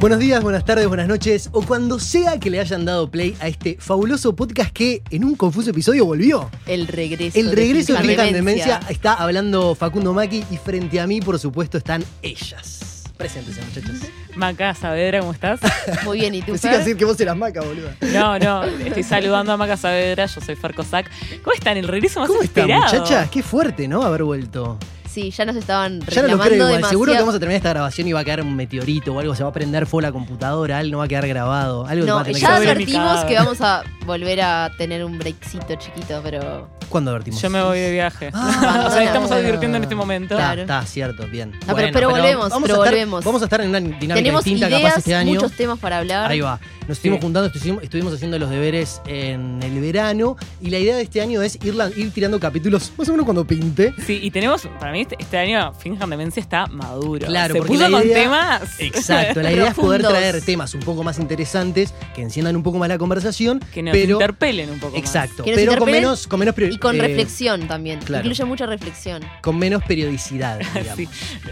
Buenos días, buenas tardes, buenas noches, o cuando sea que le hayan dado play a este fabuloso podcast que en un confuso episodio volvió. El regreso. El regreso de Finja Demencia está hablando Facundo Maki y frente a mí, por supuesto, están ellas. Preséntese, muchachos. Maca Saavedra, ¿cómo estás? Muy bien, ¿y tú? Pensé que Fer? decir que vos eras Maca, boludo. No, no, estoy saludando a Maca Saavedra, yo soy Fer Cossack. ¿Cómo están? El regreso más ¿Cómo están, esperado. muchachas? Qué fuerte, ¿no? Haber vuelto. Sí, ya nos estaban Ya no lo reclamando creo igual. Seguro que vamos a terminar esta grabación y va a caer un meteorito o algo, se va a prender fuego la computadora, algo no va a quedar grabado. Algo va No, a tener ya que advertimos que vamos a volver a tener un breakcito chiquito, pero... ¿Cuándo advertimos? Yo me voy de viaje. Ah, o sea, estamos advirtiendo en este momento. Está, Claro. está, cierto, bien. No, pero- pero volvemos, vamos pero a estar, volvemos. Vamos a estar en una dinámica Tenemos distinta ideas, capaz este año. muchos temas para hablar. Ahí va. Nos estuvimos juntando, estuvimos, estuvimos haciendo los deberes en el verano y la idea de este año es ir, tirando capítulos más o menos cuando pinte. Sí, y tenemos, para mí este, este año Finjan Demencia está maduro. Claro, Se porque puso con temas. Exacto, la idea es poder traer temas un poco más interesantes, que enciendan un poco más la conversación, que nos pero interpelen un poco más. exacto, nos pero con menos con menos prior- Y con eh, reflexión también. claro. Incluye mucha reflexión. con menos periodicidad, digamos. Sí,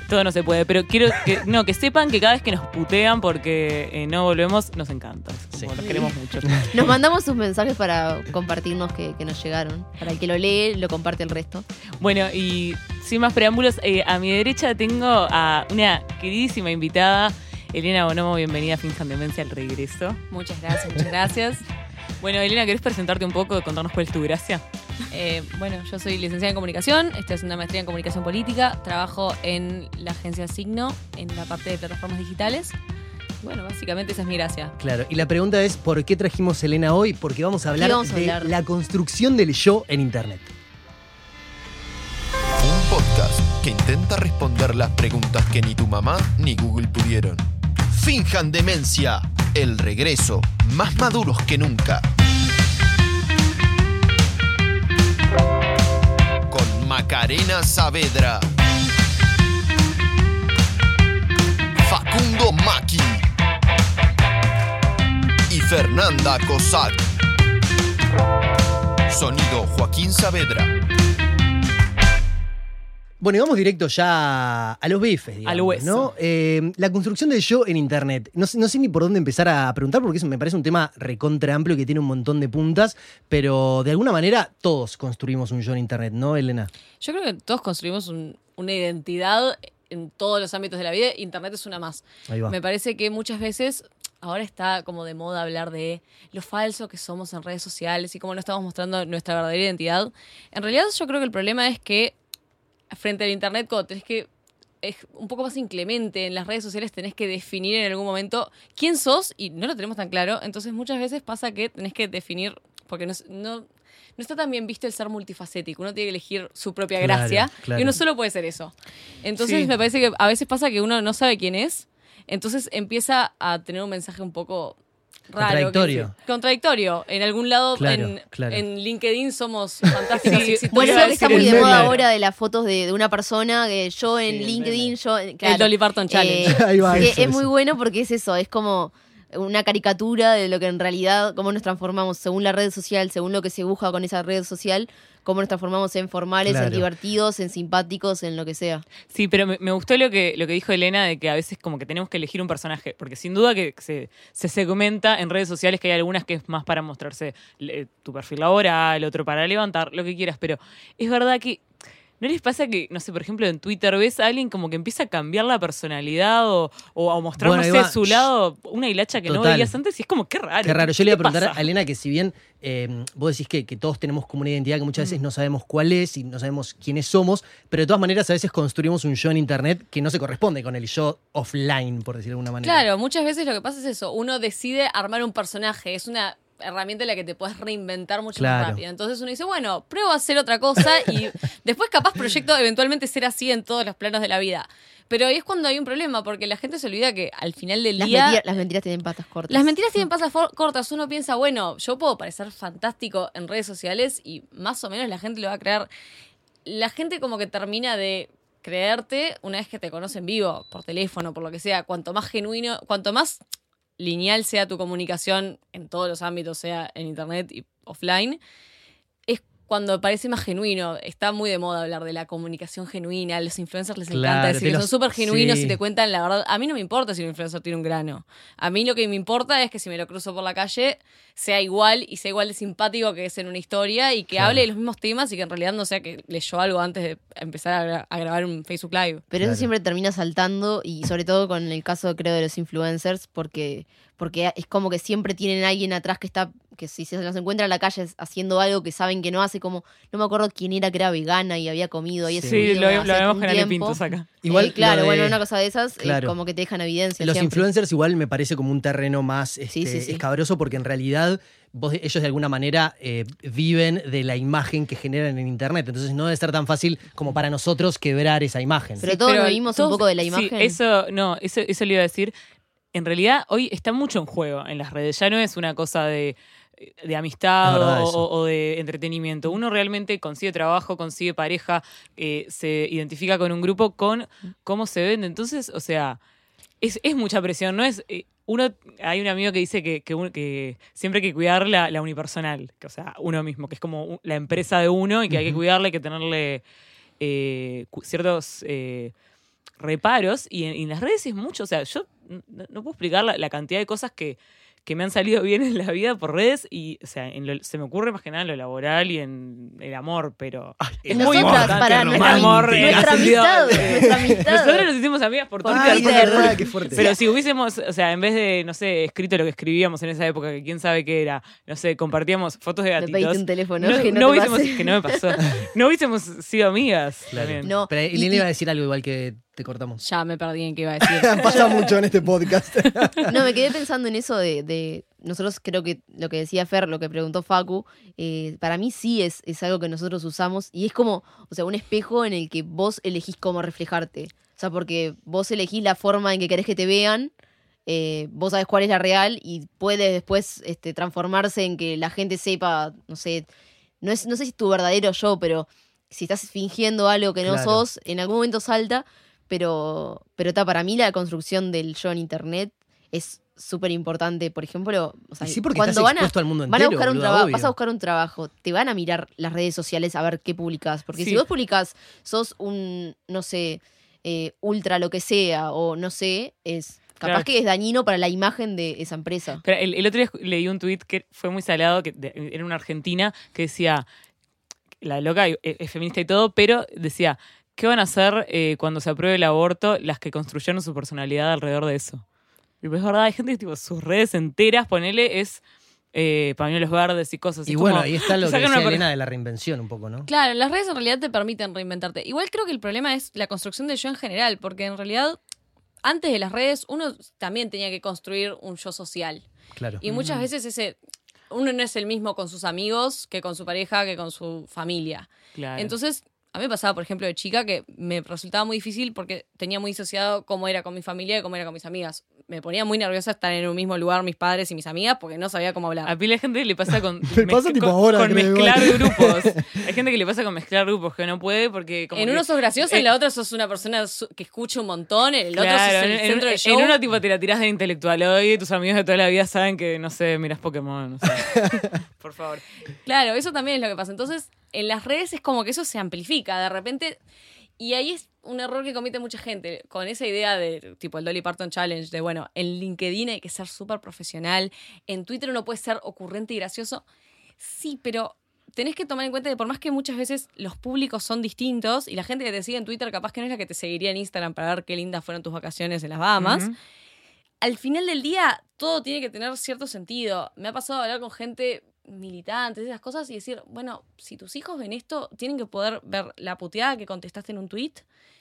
todo no se puede, pero quiero que no que sepan que cada vez que nos putean porque eh, no volvemos nos encanta, Sí. Los queremos mucho. Nos mandamos sus mensajes para compartirnos que, que nos llegaron. Para el que lo lee, lo comparte el resto. Bueno, y sin más preámbulos, eh, a mi derecha tengo a una queridísima invitada, Elena Bonomo, bienvenida a Finjan Demencia al regreso. Muchas gracias, muchas gracias. Bueno, Elena, ¿querés presentarte un poco, contarnos cuál es tu gracia? Eh, bueno, yo soy licenciada en comunicación, esta es una maestría en comunicación política, trabajo en la agencia Signo, en la parte de plataformas digitales. Bueno, básicamente esa es mi gracia. Claro, y la pregunta es, ¿por qué trajimos a Elena hoy? Porque vamos a hablar vamos a de hablar? la construcción del yo en Internet. Un podcast que intenta responder las preguntas que ni tu mamá ni Google pudieron. Finjan demencia. El regreso. Más maduros que nunca. Macarena Saavedra. Facundo Maki. Y Fernanda Cossack. Sonido Joaquín Saavedra. Bueno, y vamos directo ya a los bifes, digamos, Al hueso. ¿no? Eh, la construcción del yo en Internet. No, sé- no sé ni por dónde empezar a preguntar porque eso me parece un tema recontra amplio que tiene un montón de puntas, pero de alguna manera todos construimos un yo en Internet, ¿no, Elena? Yo creo que todos construimos un- una identidad en todos los ámbitos de la vida, Internet es una más. Ahí va. Me parece que muchas veces ahora está como de moda hablar de lo falso que somos en redes sociales y cómo no estamos mostrando nuestra verdadera identidad. En realidad yo creo que el problema es que frente al Internet cuando tenés que es un poco más inclemente en las redes sociales tenés que definir en algún momento quién sos y no lo tenemos tan claro, entonces muchas veces pasa que tenés que definir porque no, no, no está tan bien visto el ser multifacético, uno tiene que elegir su propia Claro, gracia claro. y uno solo puede ser eso. Entonces Sí. me parece que a veces pasa que uno no sabe quién es, entonces empieza a tener un mensaje un poco raro. Contradictorio. que- contradictorio. En algún lado, Claro, en, claro. en LinkedIn somos fantásticos y. Bueno, ahora está muy el de moda ahora de las fotos de, de una persona que yo en Sí, el LinkedIn, yo... el claro. Dolly Parton Challenge. Eh, Ahí va, que eso, es muy bueno porque es eso, es como una caricatura de lo que en realidad, cómo nos transformamos según la red social, según lo que se busca con esa red social, cómo nos transformamos en formales, Claro. en divertidos, en simpáticos, en lo que sea. Sí, pero me, me gustó lo que, lo que dijo Elena de que a veces como que tenemos que elegir un personaje, porque sin duda que se, se segmenta en redes sociales que hay algunas que es más para mostrarse eh, tu perfil laboral, otro para levantar, lo que quieras, pero es verdad que ¿no les pasa que, no sé, por ejemplo, en Twitter ves a alguien como que empieza a cambiar la personalidad o, o a mostrar, Bueno, no ahí sé, va. su lado, una hilacha que no veías antes y es como, qué raro. Qué raro. Yo le iba a ¿qué preguntar pasa? a Elena que si bien eh, vos decís que, que todos tenemos como una identidad que muchas Mm. veces no sabemos cuál es y no sabemos quiénes somos, pero de todas maneras a veces construimos un yo en Internet que no se corresponde con el yo offline, por decirlo de alguna manera. Claro, muchas veces lo que pasa es eso, uno decide armar un personaje, es una herramienta en la que te puedes reinventar mucho Claro. más rápido. Entonces uno dice, bueno, pruebo a hacer otra cosa y después capaz proyecto eventualmente ser así en todos los planos de la vida. Pero ahí es cuando hay un problema, porque la gente se olvida que al final del Las, día... mentira- las mentiras tienen patas cortas. Las mentiras tienen pasas for- cortas. Uno piensa, bueno, yo puedo parecer fantástico en redes sociales y más o menos la gente lo va a creer. La gente como que termina de creerte una vez que te conoce en vivo, por teléfono, por lo que sea. Cuanto más genuino, cuanto más lineal sea tu comunicación en todos los ámbitos, sea en internet y offline, cuando parece más genuino. Está muy de moda hablar de la comunicación genuina. A los influencers les Claro, encanta decir que los- son súper genuinos sí. y te cuentan la verdad. A mí no me importa si un influencer tiene un grano. A mí lo que me importa es que si me lo cruzo por la calle sea igual y sea igual de simpático que es en una historia y que Claro. hable de los mismos temas y que en realidad no sea que leyó algo antes de empezar a, gra- a grabar un Facebook Live. Pero Claro. eso siempre termina saltando y sobre todo con el caso, creo, de los influencers, porque, porque es como que siempre tienen a alguien atrás que está, que si se los encuentra en la calle haciendo algo que saben que no hace, como, no me acuerdo quién era que era vegana y había comido ahí ese Sí, video lo, lo vemos con Ale. Pintos acá. Igual Eh, claro, de- bueno, una cosa de esas, eh, Claro. como que te dejan evidencia. Los siempre. influencers igual me parece como un terreno más este, Sí, sí, sí. escabroso porque en realidad vos- ellos de alguna manera eh, viven de la imagen que generan en internet. Entonces no debe ser tan fácil como para nosotros quebrar esa imagen. Pero todos pero nos vimos todos- un poco de la Sí, imagen. eso, no, eso, eso le iba a decir. En realidad, hoy está mucho en juego en las redes. Ya no es una cosa de, de amistad o, de entretenimiento. Uno realmente consigue trabajo, consigue pareja, eh, se identifica con un grupo con cómo se vende. Entonces, o sea, es, es mucha presión. No es. eh, uno, hay un amigo que dice que, que, siempre hay que cuidar la, la unipersonal, que, o sea, uno mismo, que es como la empresa de uno y que hay que cuidarle, hay que tenerle eh, ciertos eh, reparos. Y en, y en las redes es mucho, o sea, yo no, no puedo explicar la, la cantidad de cosas que, que me han salido bien en la vida por redes y, o sea, en lo- se me ocurre más que nada en lo laboral y en el amor, pero es En muy importante para el nuestra, amor nuestra amistad, nuestra amistad. Nosotros nos hicimos amigas por Por Twitter. Ay, Twitter. es verdad, qué fuerte. Pero si hubiésemos, o sea, en vez de, no sé, escrito lo que escribíamos en esa época, que quién sabe qué era, no sé, compartíamos fotos de gatitos. pediste un teléfono, no, que no, no te hubiésemos, pase. que no me pasó. No hubiésemos sido amigas. Claro. también. No, Pero y- iba a decir algo igual que te cortamos. Ya me perdí en qué iba a decir. Pasa mucho en este podcast. No, me quedé pensando en eso de, de- nosotros creo que lo que decía Fer, lo que preguntó Facu, eh, para mí sí es, es algo que nosotros usamos y es como, o sea, un espejo en el que vos elegís cómo reflejarte. O sea, porque vos elegís la forma en que querés que te vean, eh, vos sabés cuál es la real y puede después este, transformarse en que la gente sepa, no sé, no, es, no sé si es tu verdadero yo, pero si estás fingiendo algo que no Claro. sos, en algún momento salta, pero, pero ta, para mí la construcción del yo en internet es súper importante. Por ejemplo, o sea, Y sí, porque cuando estás van a, al mundo van a buscar un trabajo, vas a buscar un trabajo, te van a mirar las redes sociales a ver qué publicas. Porque Sí. si vos publicas, sos un, no sé, eh, ultra lo que sea, o no sé, es capaz Claro. que es dañino para la imagen de esa empresa. Pero el, el otro día leí un tuit que fue muy salado, que de- era una argentina, que decía, la loca es, es feminista y todo, pero decía, ¿qué van a hacer eh, cuando se apruebe el aborto las que construyeron su personalidad alrededor de eso? Y pues es verdad, hay gente que tipo, sus redes enteras, ponele, es eh, pañuelos verdes y cosas. Y Es bueno, como- ahí está lo que decía Elena de la reinvención un poco, ¿no? Claro, las redes en realidad te permiten reinventarte. Igual creo que el problema es la construcción del yo en general, porque en realidad antes de las redes uno también tenía que construir un yo social. Claro. Y muchas veces ese uno no es el mismo con sus amigos que con su pareja, que con su familia. Claro. Entonces, a mí me pasaba, por ejemplo, de chica que me resultaba muy difícil porque tenía muy disociado cómo era con mi familia y cómo era con mis amigas. Me ponía muy nerviosa estar en un mismo lugar mis padres y mis amigas porque no sabía cómo hablar. A pila de gente le pasa con, Me pasa tipo con, ahora, con creo, mezclar igual. grupos. Hay gente que le pasa con mezclar grupos que no puede porque como en que- uno sos graciosa, eh, en la otra sos una persona que escucha un montón, en el otro Claro, sos el en, centro en- del show. en uno tipo te la tirás de intelectual hoy tus amigos de toda la vida saben que, no sé, miras Pokémon. Por favor. Claro, eso también es lo que pasa. Entonces, en las redes es como que eso se amplifica de repente. Y ahí es un error que comete mucha gente con esa idea de tipo el Dolly Parton Challenge, de bueno, en LinkedIn hay que ser súper profesional, en Twitter uno puede ser ocurrente y gracioso. Sí, pero tenés que tomar en cuenta que por más que muchas veces los públicos son distintos y la gente que te sigue en Twitter capaz que no es la que te seguiría en Instagram para ver qué lindas fueron tus vacaciones en las Bahamas, al final del día todo tiene que tener cierto sentido. Me ha pasado hablar con gente militante, esas cosas, y decir, bueno, si tus hijos ven esto, tienen que poder ver la puteada que contestaste en un tweet,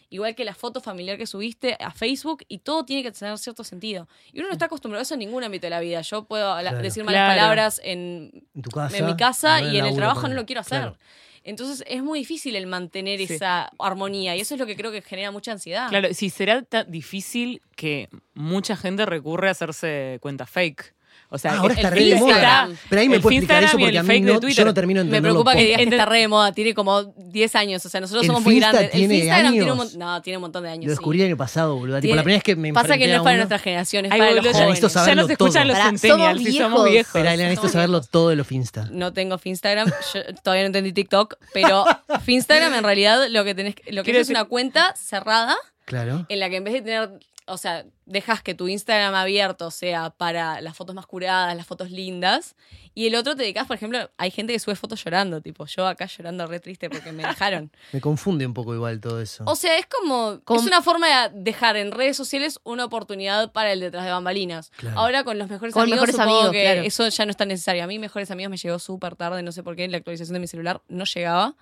igual que la foto familiar que subiste a Facebook, y todo tiene que tener cierto sentido. Y uno no está acostumbrado a eso en ningún ámbito de la vida. Yo puedo Claro. decir malas Claro. palabras en, En tu casa. en mi casa y en el laburo, trabajo no lo quiero hacer. Claro. Entonces es muy difícil el mantener Sí. esa armonía y eso es lo que creo que genera mucha ansiedad. Claro, si será tan difícil que mucha gente recurre a hacerse cuenta fake. O sea, Ah, ahora el- está re de moda. Pero ahí me puede explicar eso porque a mí no, yo Twitter. no termino de Me preocupa que digas que está re de moda, tiene como 10 años, o sea, nosotros ¿El somos muy Finsta grandes. tiene el Instagram tiene un años? montón, no, tiene un montón de años. Lo sí. descubrí el año pasado, boludo. Tipo, la primera vez que me Pasa que no es para nuestra generación, es para los ya jóvenes. ya nos escuchan los centennials somos y somos viejos. Elena, necesito saberlo todo de los Finsta. No tengo Finstagram, yo todavía no entendí TikTok, pero Finstagram en realidad lo que tenés, lo que es una cuenta cerrada Claro. en la que en vez de tener, o sea, dejas que tu Instagram abierto sea para las fotos más curadas, las fotos lindas, y el otro te dedicas, por ejemplo, hay gente que sube fotos llorando, tipo yo acá llorando re triste porque me dejaron. Me confunde un poco igual todo eso. O sea, es como, es una forma de dejar en redes sociales una oportunidad para el detrás de bambalinas. Claro. Ahora con los mejores Con amigos, mejores supongo amigos, que claro. eso ya no es tan necesario. A mí mejores amigos me llegó súper tarde, no sé por qué, la actualización de mi celular no llegaba.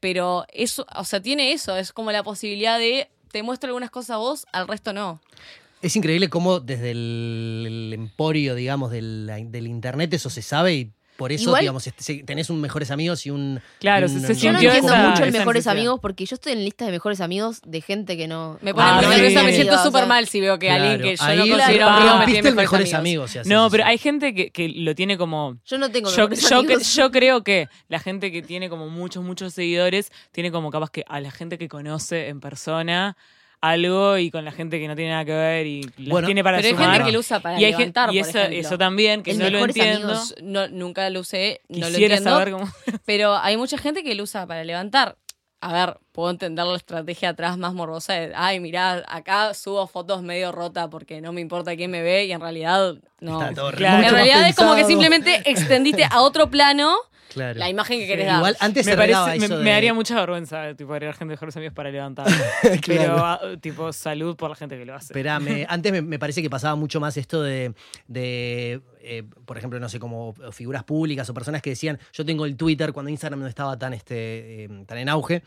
Pero eso, o sea, tiene eso, es como la posibilidad de te muestro algunas cosas a vos, al resto no. Es increíble cómo desde el, emporio, digamos, del, del internet eso se sabe y por eso, Igual- digamos, este, tenés un mejores amigos y un... Claro, se- se Yo no sintió entiendo esa- mucho el esa mejores necesidad. amigos porque yo estoy en listas de mejores amigos de gente que no. Me pone Ah, muy sí. nerviosa, me siento O sea, súper mal si veo que alguien que yo ahí no la- considero claro, amigo me tiene el mejores mejores amigos. amigos. si haces No, eso. pero hay gente que, que lo tiene como Yo no tengo yo, mejores yo creo que la gente que tiene como muchos, muchos seguidores, tiene como capaz que a la gente que conoce en persona algo y con la gente que no tiene nada que ver y las Bueno, tiene para Pero hay sumar. gente que lo usa para y hay gente- levantar, y por eso, ejemplo. eso también, que El no lo entiendo. amigos. No, nunca lo usé, no lo Quisiera entiendo. saber cómo. Pero hay mucha gente que lo usa para levantar. A ver, puedo entender la estrategia atrás más morbosa de, ay, mirá, acá subo fotos medio rota porque no me importa quién me ve y en realidad no. Está todo Claro. En realidad es como que simplemente extendiste a otro plano Claro. la imagen que querés Sí. dar. Igual antes me, parece, me, eso me daría mucha vergüenza tipo agregar gente de mejores amigos para levantar. Pero ah, tipo salud por la gente que lo hace. Esperame, antes me, me parece que pasaba mucho más esto de, de, eh, por ejemplo, no sé, como figuras públicas o personas que decían, yo tengo el Twitter cuando Instagram no estaba tan, este, eh, tan en auge.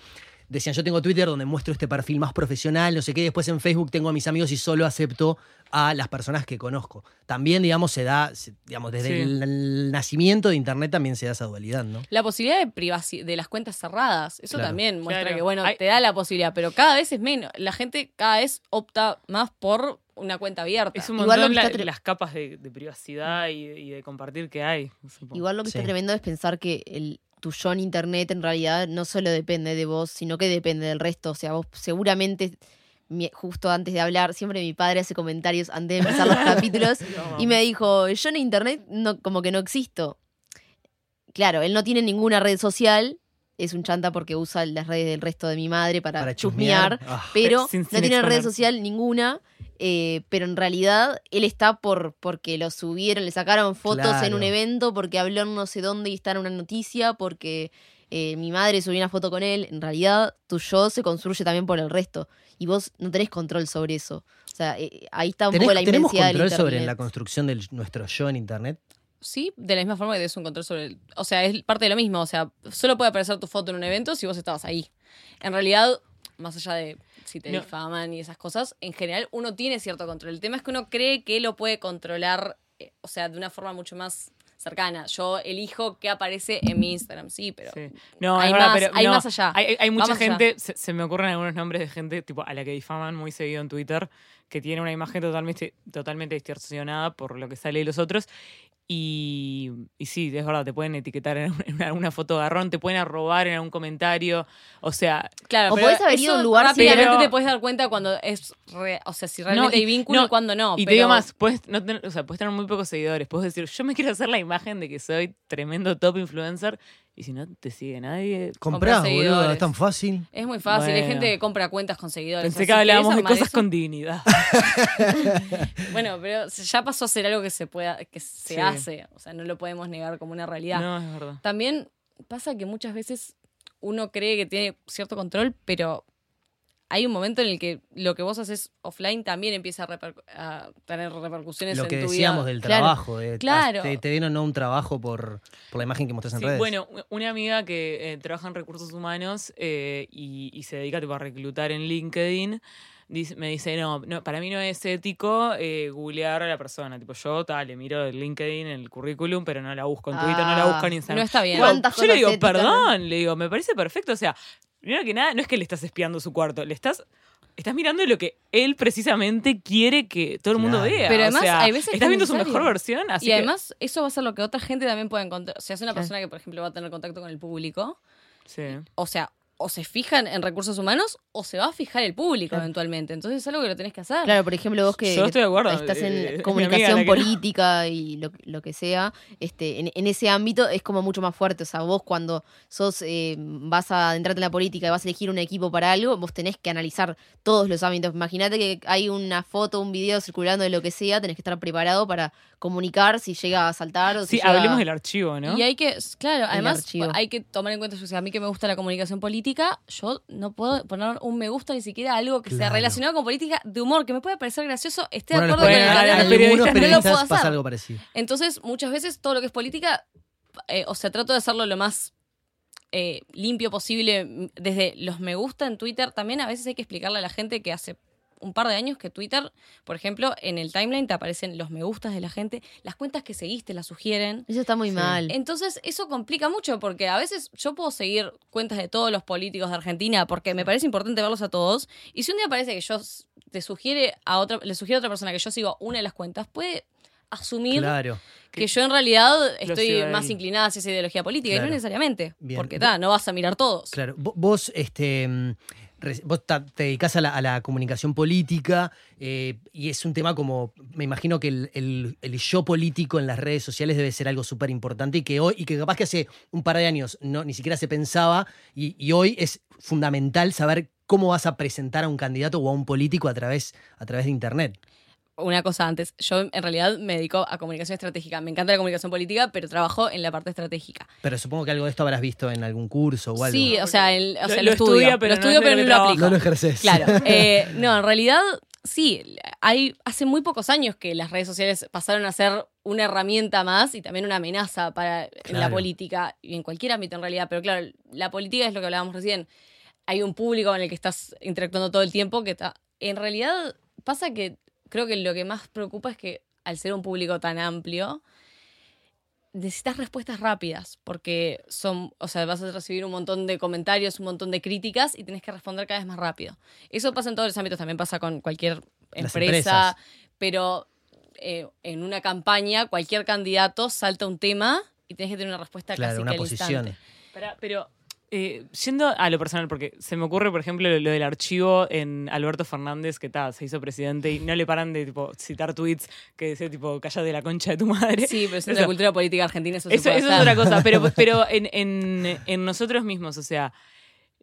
Decían, yo tengo Twitter donde muestro este perfil más profesional, no sé qué, después en Facebook tengo a mis amigos y solo acepto a las personas que conozco. También, digamos, se da, digamos, desde Sí. el, el nacimiento de Internet también se da esa dualidad, ¿no? La posibilidad de de las cuentas cerradas, eso Claro. también muestra Claro. que, bueno, Hay- te da la posibilidad, pero cada vez es menos. La gente cada vez opta más por una cuenta abierta. Es un Igual lo montón que la- tre- las capas de, de privacidad y, y de compartir que hay. supongo. Igual lo que Sí. está tremendo es pensar que el, tu yo en internet en realidad no solo depende de vos, sino que depende del resto. O sea, vos seguramente, mi- justo antes de hablar, siempre mi padre hace comentarios antes de empezar los capítulos y me dijo, yo en internet no, como que no existo. Claro, él no tiene ninguna red social, es un chanta porque usa las redes del resto de mi madre para, Para chusmear, chusmear. Ah. pero Sin- no tiene red social ninguna. Eh, pero en realidad él está por porque lo subieron, le sacaron fotos en un evento, porque habló en no sé dónde y está en una noticia, porque eh, mi madre subió una foto con él. En realidad, tu yo se construye también por el resto. Y vos no tenés control sobre eso. O sea, eh, ahí está un ¿Tenés- poco la ¿Tenemos del control sobre la construcción de nuestro yo en Internet? Sí, de la misma forma que tenés un control sobre el... O sea, es parte de lo mismo. O sea, solo puede aparecer tu foto en un evento si vos estabas ahí. En realidad, más allá de si te No. difaman y esas cosas, en general uno tiene cierto control. El tema es que uno cree que lo puede controlar, eh, o sea, de una forma mucho más cercana. Yo elijo qué aparece en mi Instagram, sí, pero... Sí. No, Hay es verdad, más- pero hay no, más allá. Hay, mucha Vamos gente, se, se me ocurren algunos nombres de gente tipo a la que difaman muy seguido en Twitter, que tiene una imagen totalmente, totalmente distorsionada por lo que sale de los otros. Y, y sí, es verdad, te pueden etiquetar en, alguna foto garrón, te pueden arrobar en algún comentario. O sea, Claro, O pero podés haber ido a un lugar rápidamente haber- te puedes dar cuenta cuando es re- o sea, si realmente y- hay vínculo no, y cuando no. y te pero- digo más, puedes, no tener, o sea, puedes tener muy pocos seguidores. Puedes decir, yo me quiero hacer la imagen de que soy tremendo top influencer. Y si no te sigue nadie. Comprá, boludo, seguidores. es tan fácil. Es muy fácil, hay gente que compra cuentas con seguidores. Pensé así que hablábamos de cosas eso- con dignidad. Bueno, pero ya pasó a ser algo que se pueda, que se Sí. hace. O sea, no lo podemos negar como una realidad. No, es verdad. También pasa que muchas veces uno cree que tiene cierto control, pero hay un momento en el que lo que vos haces offline también empieza a, reper- a tener repercusiones Lo en que tu decíamos vida. del Claro, trabajo. de- claro. Te, te den o no un trabajo por, por la imagen que mostrás en Sí, redes. bueno, una amiga que eh, trabaja en recursos humanos eh, y, y se dedica tipo, a reclutar en LinkedIn, dice- me dice, no, no, para mí no es ético eh, googlear a la persona. Tipo, yo tal, le miro el LinkedIn, el currículum, pero no la busco en Twitter, no la Ah, busco en Instagram. No está bien. ¿Cuántas yo le cosas digo, no? perdón, le digo, me parece perfecto. O sea, primero que nada, no es que le estás espiando su cuarto, le estás estás mirando lo que él precisamente quiere que todo el mundo Claro. vea. Pero O además, sea, hay veces estás es viendo su mejor versión, así y que- además, eso va a ser lo que otra gente también pueda encontrar. O sea, es una persona que, por ejemplo, va a tener contacto con el público. Sí. O sea, o se fijan en recursos humanos o se va a fijar el público Claro. eventualmente. Entonces es algo que lo tenés que hacer. Claro, por ejemplo, vos que Yo estoy de acuerdo, estás eh, en amiga comunicación no. política y lo, lo que sea, este, en, en ese ámbito es como mucho más fuerte. O sea, vos cuando sos eh, vas a entrarte en la política y vas a elegir un equipo para algo, vos tenés que analizar todos los ámbitos. Imagínate que hay una foto, un video circulando de lo que sea, tenés que estar preparado para comunicar si llega a saltar o si Sí, llega- hablemos del archivo, ¿no? Y hay que, claro, además archivo. hay que tomar en cuenta, o sea, a mí que me gusta la comunicación política, yo no puedo poner un me gusta ni siquiera a algo que sea relacionado con política de humor, que me puede parecer gracioso, esté Bueno, de acuerdo con el periodistas- algunos no lo pasa algo parecido. Entonces, muchas veces todo lo que es política, eh, o sea, trato de hacerlo lo más eh, limpio posible m- desde los me gusta en Twitter. También a veces hay que explicarle a la gente que hace un par de años que Twitter, por ejemplo, en el timeline te aparecen los me gustas de la gente, las cuentas que seguiste las sugieren. Eso está muy Sí. mal. Entonces, eso complica mucho porque a veces yo puedo seguir cuentas de todos los políticos de Argentina porque me parece importante verlos a todos. Y si un día parece que yo te sugiere a otra, le sugiere a otra persona que yo sigo una de las cuentas, puede asumir Claro. que yo en realidad estoy más inclinada hacia esa ideología política. Y no necesariamente. Bien. Porque ta, no vas a mirar todos. Claro, Vo- vos, este, mm, vos te dedicás a la, comunicación política eh, y es un tema como, me imagino que el yo político en las redes sociales debe ser algo súper importante y que hoy, y que capaz que hace un par de años no, ni siquiera se pensaba y, y hoy es fundamental saber cómo vas a presentar a un candidato o a un político a través, a través de internet. Una cosa antes, yo en realidad me dedico a comunicación estratégica. Me encanta la comunicación política, pero trabajo en la parte estratégica. Pero supongo que algo de esto habrás visto en algún curso o algo. Sí, o sea, el- o Lo- sea, lo lo, estudio, estudia, pero lo no estudio, es pero lo no lo aplico. no lo ejerces. Claro. eh, no, en realidad, sí. Hay, hace muy pocos años que las redes sociales pasaron a ser una herramienta más y también una amenaza para la política y en cualquier ámbito en realidad. Pero claro, la política es lo que hablábamos recién. Hay un público con el que estás interactuando todo el tiempo que está. En realidad, pasa que creo que lo que más preocupa es que al ser un público tan amplio, necesitas respuestas rápidas, porque son, o sea, vas a recibir un montón de comentarios, un montón de críticas y tienes que responder cada vez más rápido. Eso pasa en todos los ámbitos, también pasa con cualquier empresa, pero eh, en una campaña cualquier candidato salta un tema y tienes que tener una respuesta Claro, casi una que al posición. instante. Pero eh, yendo a lo personal, porque se me ocurre, por ejemplo, lo, lo del archivo en Alberto Fernández, que ta, se hizo presidente y no le paran de tipo, citar tweets que decía tipo, cállate la concha de tu madre. Sí, pero es Eso- la cultura política argentina, eso, se Eso, puede eso es otra cosa, pero, pero en, en- en nosotros mismos, o sea,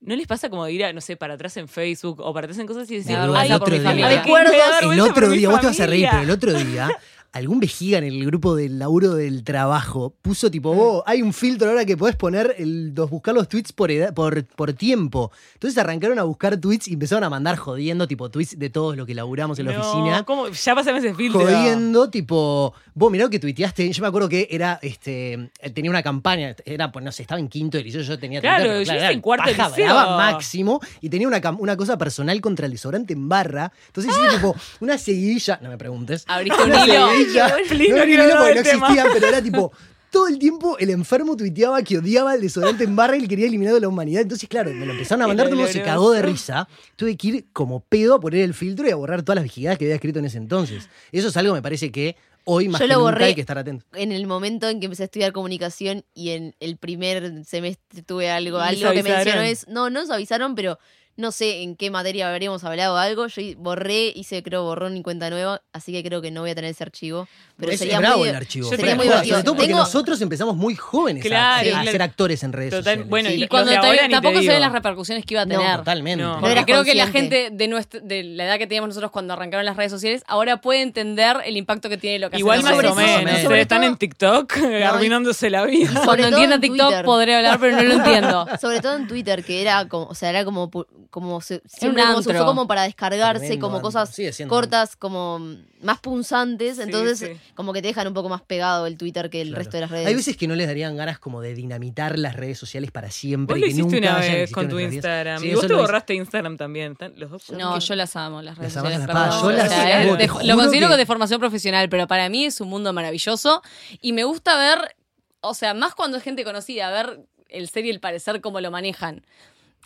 ¿no les pasa como de ir, a, no sé, para atrás en Facebook o para atrás en cosas y decir, "Ay, por mi familia. recuerdos, El otro día, vos te vas a reír, pero el otro día, algún vejiga en el grupo del laburo del trabajo puso tipo, oh, hay un filtro ahora que podés poner, el, los, buscar los tweets por, edad- por, por tiempo. Entonces arrancaron a buscar tweets y empezaron a mandar jodiendo, tipo, tweets de todos los que laburamos en la oficina. ¿cómo? Ya pasame ese filtro. Jodiendo, tipo, vos mirá lo que tuiteaste. Yo me acuerdo que era, este, tenía una campaña, era, pues no sé, estaba en quinto de liceo, yo tenía Claro, Twitter, yo hice era en cuarto de paja liceo. máximo y tenía una, cosa personal contra el desodorante en barra. Entonces hice tipo una seguidilla, no me preguntes. Abriste un hilo. No no era porque no pero era tipo. Todo el tiempo el enfermo tuiteaba que odiaba el desodorante en barra y le quería eliminar de la humanidad. Entonces, claro, me lo empezaron a mandar, todo el mundo se cagó de risa. Tuve que ir como pedo a poner el filtro y a borrar todas las vigiladas que había escrito en ese entonces. Eso es algo, me parece que hoy más Yo que lo nunca borré. hay que estar atento. en el momento en que empecé a estudiar comunicación y en el primer semestre tuve algo, ¿Les algo que avisaron? mencionó es, no, no nos avisaron, pero no sé en qué materia habríamos hablado algo. Yo borré, hice creo borrón y cuenta nueva, así que creo que no voy a tener ese archivo. Pero es sería bravo muy, el archivo. Sería muy. Sobre todo porque Tengo- nosotros empezamos muy jóvenes a- Claro, a, claro. ser actores en redes Total- sociales. bueno, Sí. y cuando te- tampoco se ven las repercusiones que iba a No, tener. Totalmente. No. Porque creo que la gente de, nuestra, de la edad que teníamos nosotros cuando arrancaron las redes sociales ahora puede entender el impacto que tiene lo que Igual más o menos. Ustedes están todo- en TikTok arruinándose la vida. sobre Cuando todo entienda en TikTok Twitter. podré hablar, pero no lo entiendo. Sobre todo en Twitter, que era como, o sea, era como, como se, siempre como se usó antro. como para descargarse, Tremendo como antro. cosas cortas, como más punzantes, Sí, entonces sí. como que te dejan un poco más pegado el Twitter que el Claro. resto de las redes. Hay veces que no les darían ganas como de dinamitar las redes sociales para siempre. Vos lo que hiciste nunca una vez con tu. Instagram. Sí, y vos te borraste Instagram también. Están Los dos No, yo las amo, las redes Las sociales. a la espada. perdón. Yo las O sea, amo, te lo considero que de formación profesional, pero para mí es un mundo maravilloso y me gusta ver, o sea, más cuando es gente conocida, ver el ser y el parecer cómo lo manejan.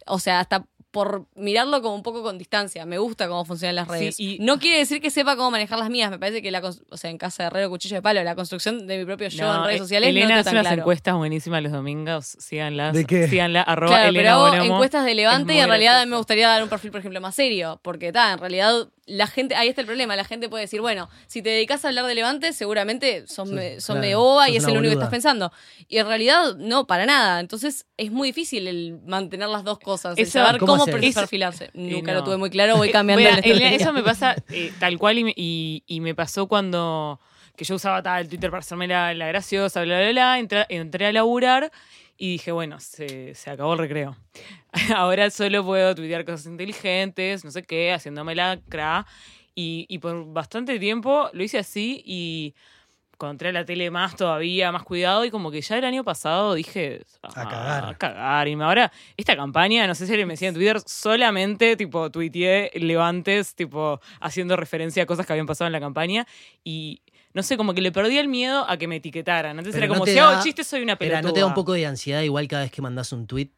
O sea, hasta por mirarlo como un poco con distancia. Me gusta cómo funcionan las redes. y- no quiere decir que sepa cómo manejar las mías. Me parece que la, o sea, en casa de herrero, cuchillo de palo, la construcción de mi propio yo en redes sociales Elena no hace está tan unas claro. encuestas buenísimas los domingos. Síganlas. ¿De qué? Síganla, arroba Claro, Elena pero hago encuestas de Levante y en realidad a mí gracioso. me gustaría dar un perfil, por ejemplo, más serio. Porque está, en realidad la gente, ahí está el problema, la gente puede decir, bueno, si te dedicas a hablar de Levante, seguramente sos, Sí, me- sos claro, boba y es el único que estás pensando. Y en realidad, no, para nada. Entonces es muy difícil el mantener las dos cosas, el Eso- saber ¿cómo cómo, haces? per- Eso- perfilarse. Nunca no. lo tuve muy claro, voy cambiando a- la. Eso me pasa eh, tal cual y me, y- y me pasó cuando que yo usaba tal el Twitter para hacerme la, la graciosa, bla, bla, bla. Entré, entré a laburar y dije, bueno, se, se acabó el recreo. Ahora solo puedo tuitear cosas inteligentes, no sé qué, haciéndome la cra. Y, y por bastante tiempo lo hice así y a la tele más todavía, más cuidado y como que ya el año pasado dije... A "Ah, cagar". A cagar. Y ahora, esta campaña, no sé si alguien me decía en Twitter, solamente tipo tuiteé levantes, tipo haciendo referencia a cosas que habían pasado en la campaña y... No sé, como que le perdí el miedo a que me etiquetaran. Antes Pero era no como, si hago chistes soy una pelotuda. ¿no te da un poco de ansiedad igual cada vez que mandas un tweet?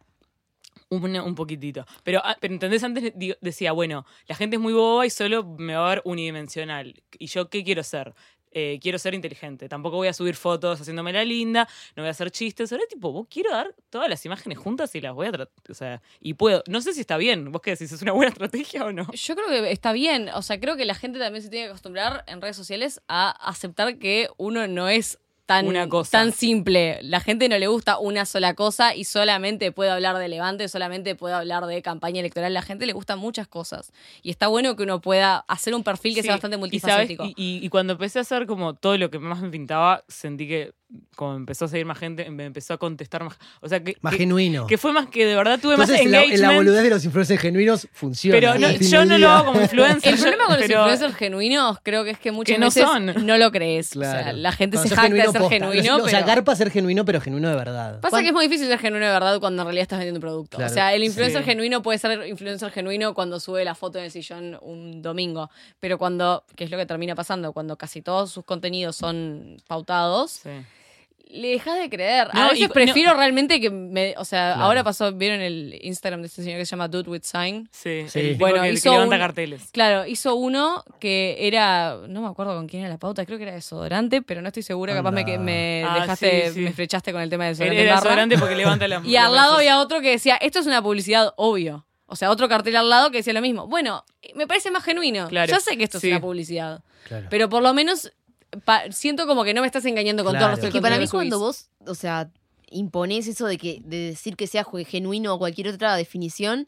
Un, un poquitito. Pero, ah, pero ¿entendés? Antes decía, bueno, la gente es muy boba y solo me va a ver unidimensional. ¿Y yo qué quiero ser? Eh, quiero ser inteligente. Tampoco voy a subir fotos haciéndome la linda, no voy a hacer chistes. Ahora, tipo, vos quiero dar todas las imágenes juntas y las voy a tratar. O sea, y puedo. No sé si está bien. ¿Vos qué decís? ¿Es una buena estrategia o no? Yo creo que está bien. O sea, creo que la gente también se tiene que acostumbrar en redes sociales a aceptar que uno no es tan, Una cosa. tan simple. La gente no le gusta una sola cosa y solamente puede hablar de Levante, solamente puede hablar de campaña electoral. La gente le gustan muchas cosas. Y está bueno que uno pueda hacer un perfil que Sí, sea bastante multifacético. y, y- y cuando empecé a hacer como todo lo que más me pintaba, sentí que como empezó a seguir más gente, me empezó a contestar más. O sea, que, Más que, genuino. que fue más que de verdad tuve Entonces, más en la, en la engagement. boludez de los influencers genuinos funciona. Pero no, fin yo no lo hago como influencer. El problema con los pero- influencers genuinos creo que es que muchas Que no veces son. no lo crees. O sea, la gente Cuando se jacta de ser posta. genuino, O sea, pero... garpa ser genuino, pero genuino de verdad. Pasa que es muy difícil ser genuino de verdad cuando en realidad estás vendiendo un producto. Claro. O sea, el influencer Sí. genuino puede ser influencer genuino cuando sube la foto en el sillón un domingo. Pero cuando, que es lo que termina pasando, cuando casi todos sus contenidos son pautados, Sí. Le dejas de creer. No, a veces y- prefiero realmente que me. O sea, Claro. ahora pasó, vieron el Instagram de este señor que se llama Dude with Sign. Sí, Sí. el Bueno, que, que hizo levanta un- carteles. Claro, hizo uno que era, no me acuerdo con quién era la pauta, creo que era desodorante, pero no estoy segura, capaz me, que- me Ah, dejaste, sí, sí. me flechaste con el tema del Era, desodorante. era desodorante porque levanta la Y al lado había otro que decía, esto es una publicidad, obvio. O sea, otro cartel al lado que decía lo mismo. Bueno, me parece más genuino. Claro, Ya sé que esto sí. es una publicidad. Claro. Pero por lo menos siento como que no me estás engañando con Claro. todo el resto del Que para mí que cuando vos, o sea, imponés eso de que de decir que sea genuino o cualquier otra definición,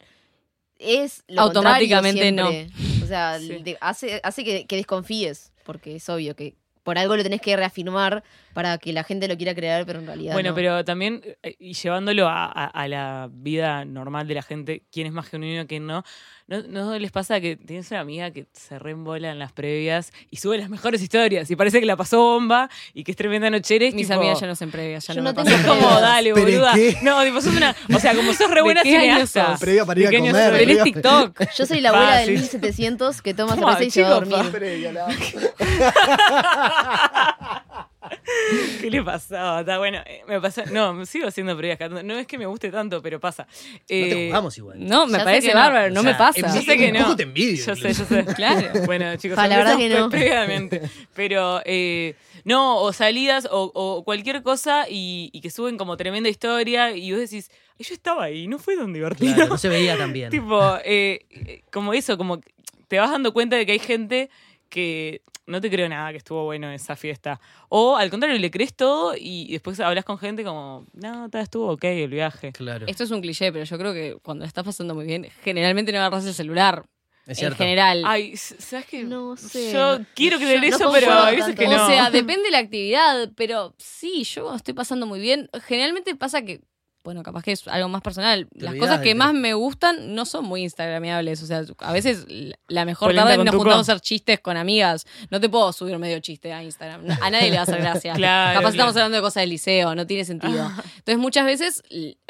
es lo Automáticamente siempre. O sea, Sí. hace, hace que, que desconfíes, porque es obvio que por algo lo tenés que reafirmar para que la gente lo quiera creer, pero en realidad Bueno, no. pero también, eh, y llevándolo a, a- a la vida normal de la gente, quién es más genuino, quién no, ¿no, no les pasa que tienes una amiga que se reembola en las previas y sube las mejores historias y parece que la pasó bomba y que es tremenda nochera? Mis tipo- amigas ya no se previas, ya Yo no, no me tengo como, dale, ¿Pero boluda. qué? No, tipo, sos una. O sea, como sos re buena cineasta. Previa para ir a ¿De qué año comer, Tenés TikTok. Yo soy la abuela Ah, del sí. 1700 que toma ¿Cómo, cerveza y se va a dormir. Previa, ¿Qué le pasaba? Está bueno. eh, Me pasa. No, sigo haciendo previas. cada- No es que me guste tanto, pero pasa. No te Eh, jugamos igual. No, me Ya sé parece que no. bárbaro, O no sea, me pasa. Yo sé que un no. poco te envidio. Yo sé, yo sé. Claro. Bueno, chicos, Pa, la verdad que no. previamente. Pero, eh, no, o salidas o, o cualquier cosa y, y que suben como tremenda historia y vos decís, "Ay, yo estaba ahí, no fue tan divertido. Claro, no se veía tan bien. tipo, eh, eh, como eso, como que te vas dando cuenta de que hay gente que no te creo nada que estuvo bueno esa fiesta. O al contrario, le crees todo y después hablas con gente como, no, ta, estuvo ok el viaje. Claro. Esto es un cliché, pero yo creo que cuando la estás pasando muy bien, generalmente no agarras el celular. Es en cierto. general. Ay, ¿sabes qué? No sé, Yo quiero creer yo no eso, pero hay veces que o no. sea, depende de la actividad, pero sí, yo cuando estoy pasando muy bien. Generalmente pasa que, bueno, capaz que es algo más personal. Te Las cosas que más me gustan no son muy instagramiables. O sea, a veces la mejor Polenta tarde nos juntamos a hacer chistes con amigas. No te puedo subir medio chiste a Instagram. A nadie le va a hacer gracia. Claro, capaz estamos hablando de cosas del liceo, no tiene sentido. Entonces, muchas veces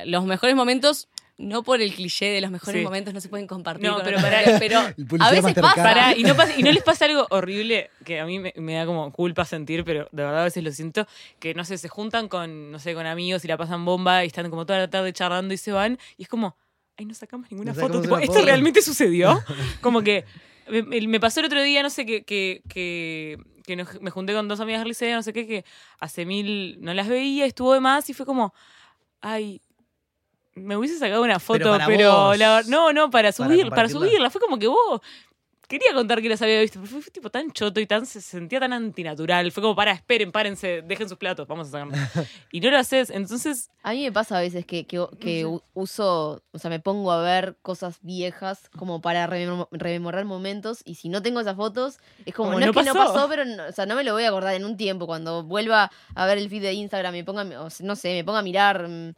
los mejores momentos. No por el cliché de los mejores Sí. momentos no se pueden compartir. No, con pero personas, pero a veces pasa. Y no, pasa- y no les pasa algo horrible que a mí me, me da como culpa sentir, pero de verdad a veces lo siento, que no sé, se juntan con, no sé, con amigos y la pasan bomba y están como toda la tarde charlando y se van, y es como, ay, no sacamos ninguna No foto. sacamos Tipo, una ¿Esto foto. realmente sucedió? Como que me, pasó el otro día, no sé, que, que, que, que nos- me junté con dos amigas del liceo, no sé qué, que hace mil no las veía, estuvo de más y fue como, ay, me hubiese sacado una foto, Pero pero, para vos. la- no, no, para subir, para, subirla. Fue como que vos quería contar que las había visto, pero fue, fue tipo tan choto y tan se sentía tan antinatural. Fue como, para, esperen, párense, dejen sus platos, vamos a sacarnos. y no lo haces, entonces A mí me pasa a veces que, que, uso, o sea, me pongo a ver cosas viejas como para rememo- rememorar momentos y si no tengo esas fotos, es como, Como, no, no es que no pasó. pasó, pero no, o sea, no me lo voy a acordar en un tiempo. Cuando vuelva a ver el feed de Instagram y ponga, o sea, no sé, me ponga a mirar mm,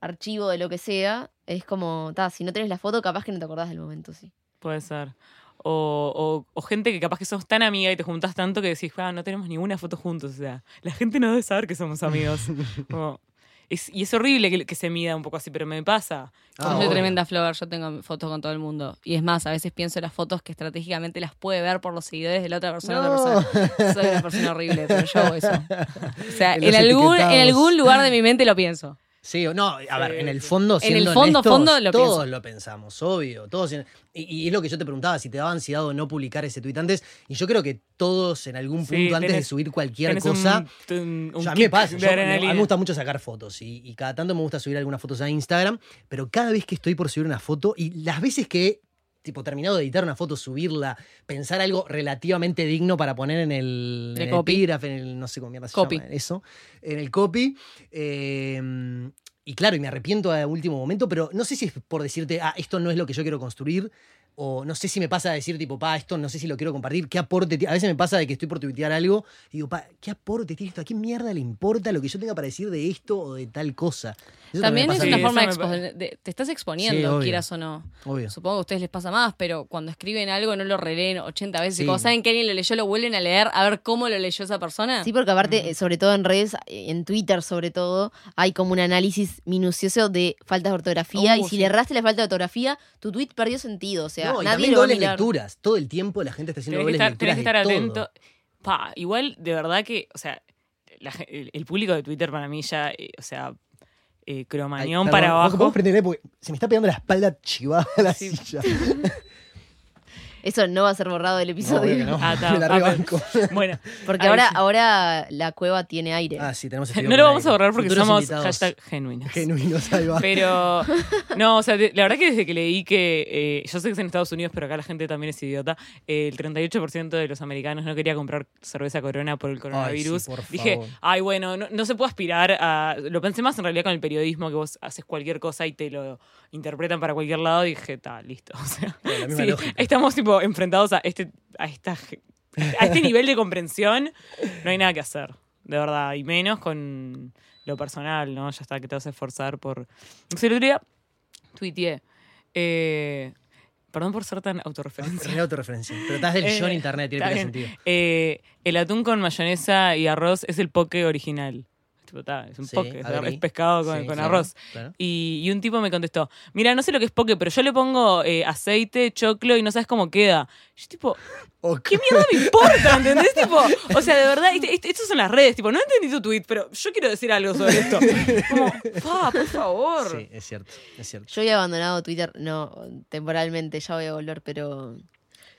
archivo de lo que sea, es como, ta, si no tenés la foto, capaz que no te acordás del momento, sí. Puede ser. O, o- o gente que capaz que sos tan amiga y te juntás tanto que decís, ah, no tenemos ninguna foto juntos. O sea, la gente no debe saber que somos amigos. Como- es- y es horrible que, que se mida un poco así, pero me pasa. Ah, Yo soy obvio. tremenda flogger, yo tengo fotos con todo el mundo. Y es más, a veces pienso en las fotos que estratégicamente las puede ver por los seguidores de la otra persona. No. otra persona. Soy una persona horrible, pero yo hago eso. O sea, En en, los algún, en etiquetados. algún lugar de mi mente lo pienso. Sí, o no, a ver, en el fondo, En el siendo fondo, honestos, fondo lo todos pienso. lo pensamos, obvio. Todos, y, y es lo que yo te preguntaba, si te daba ansiedad o no publicar ese tuit antes. Y yo creo que todos en algún Sí, punto, antes de subir cualquier cosa, un, un, un Yo, a mí me pasa, yo- a mí me gusta mucho sacar fotos y, y cada tanto me gusta subir algunas fotos a Instagram, pero cada vez que estoy por subir una foto y las veces que tipo, terminado de editar una foto, subirla, pensar algo relativamente digno para poner en el, en el epígrafe, en el, no sé cómo mierda se Copy. llama eso, en el copy. eh, y claro, y me arrepiento a último momento, pero no sé si es por decirte, ah, esto no es lo que yo quiero construir, o no sé si me pasa a decir, tipo, pa, esto no sé si lo quiero compartir, qué aporte. A veces me pasa de que estoy por tuitear algo y digo, pa, ¿qué aporte tiene esto? ¿A qué mierda le importa lo que yo tenga para decir de esto o de tal cosa? También es Sí, una forma de, expo- de- Te estás Sí, exponiendo, obvio. quieras o no. Obvio. Supongo que a ustedes les pasa más, pero cuando escriben algo no lo releen 80 veces. Sí. Y cuando saben que alguien lo leyó, lo vuelven a leer a ver cómo lo leyó esa persona. Sí, porque aparte, eh, sobre todo en redes, en Twitter sobre todo, hay como un análisis minucioso de faltas de ortografía. Uh, y si sí. le erraste la falta de ortografía, tu tweet perdió sentido. O sea, No, y nadie también lo va a dobles mirar. lecturas. Todo el tiempo la gente está haciendo Tenés dobles estar, tenés lecturas que estar de todo. atento. Pa, igual, de verdad que, o sea, la gen- el, el público de Twitter para mí ya, eh, o sea, eh, Ay, cromañón perdón, para ¿vos abajo. prender, porque se me está pegando la espalda chivada a la Sí. silla. Eso no va a ser borrado del No, episodio. obvio que no. Ah, está. Me la Ah, rebanco. Bueno, Porque Ay, ahora, sí. ahora la cueva tiene aire. Ah, sí, tenemos no lo vamos a borrar porque somos hashtag genuinos. genuinos. Ahí va. Pero, no, o sea, de- la verdad que desde que leí que, eh, yo sé que es en Estados Unidos, pero acá la gente también es idiota, eh, el 38% de los americanos no quería comprar cerveza Corona por el coronavirus. por Dije, favor. ay, bueno, no, no se puede aspirar a... Lo pensé más en realidad con el periodismo, que vos haces cualquier cosa y te lo interpretan para cualquier lado, y dije, está, listo. O sea, sí, estamos tipo enfrentados a este, a esta a este nivel de comprensión, no hay nada que hacer, de verdad, y menos con lo personal, ¿no? Ya está, que te vas a esforzar por... No sé, el otro día tuiteé, eh, perdón por ser tan autorreferencia. Re autorreferencia. Pero estás del Eh, yo en internet, tiene que sentido. Eh, el atún con mayonesa y arroz es el poke original. Tipo, es un Sí, poke, es, pescado con, Sí, con claro, arroz. claro. Y, y un tipo me contestó, mira, no sé lo que es poke, pero yo le pongo eh, aceite, choclo y no sabes cómo queda. Yo tipo. ¿qué mierda me importa? ¿Entendés? Tipo, o sea, de verdad, este- este- estas son las redes. Tipo, no entendí tu tweet, pero yo quiero decir algo sobre esto. Como, pa, por favor. Sí, es cierto, es cierto. Yo había abandonado Twitter, no, temporalmente, ya voy a volver, pero...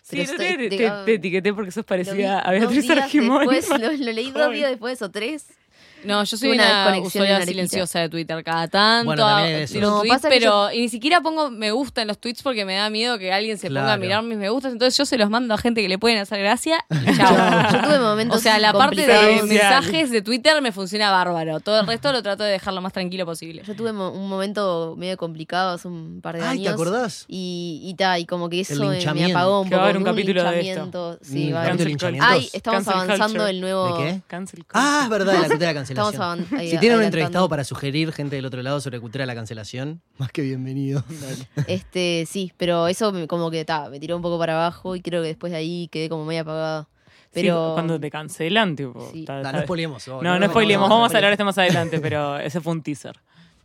Sí, pero estoy- te, te- te- te etiqueté porque sos parecida a Beatriz Argimón. después, lo, lo leí dos días después o tres. No, yo soy una una, desconexión usuaria silenciosa de Twitter. Cada tanto Bueno, también eso. un No, pasa que pero y ni siquiera pongo me gusta en los tweets porque me da miedo que alguien se ponga a mirar mis me gustas. Entonces yo se los mando a gente que le pueden hacer gracia y chao. Yo tuve momentos O sea, la parte de mensajes de Twitter me funciona bárbaro. Todo el resto lo trato de dejar lo más tranquilo posible. Yo tuve mo- un momento medio complicado hace un par de Ay, años. ¿te acordás? Y, y ta, y como que eso me- apagó un Que va a haber un un capítulo de esto. Sí, Mm, va a haber. capítulo de Cancel linchamientos. Ay, estamos Cancel avanzando culture. el nuevo. ¿De qué? Cancel Ah, es verdad, la cultura de Estamos Si tienen un entrevistado para sugerir gente del otro lado sobre cultura de la cancelación, más que bienvenido. Este, sí, pero eso me- como que ta, me tiró un poco para abajo y creo que después de ahí quedé como medio apagada. Pero Sí, cuando te cancelan, tipo. Sí. No, no spoilemos. No, no spoilemos, vamos a hablar de esto más adelante, pero ese fue un teaser.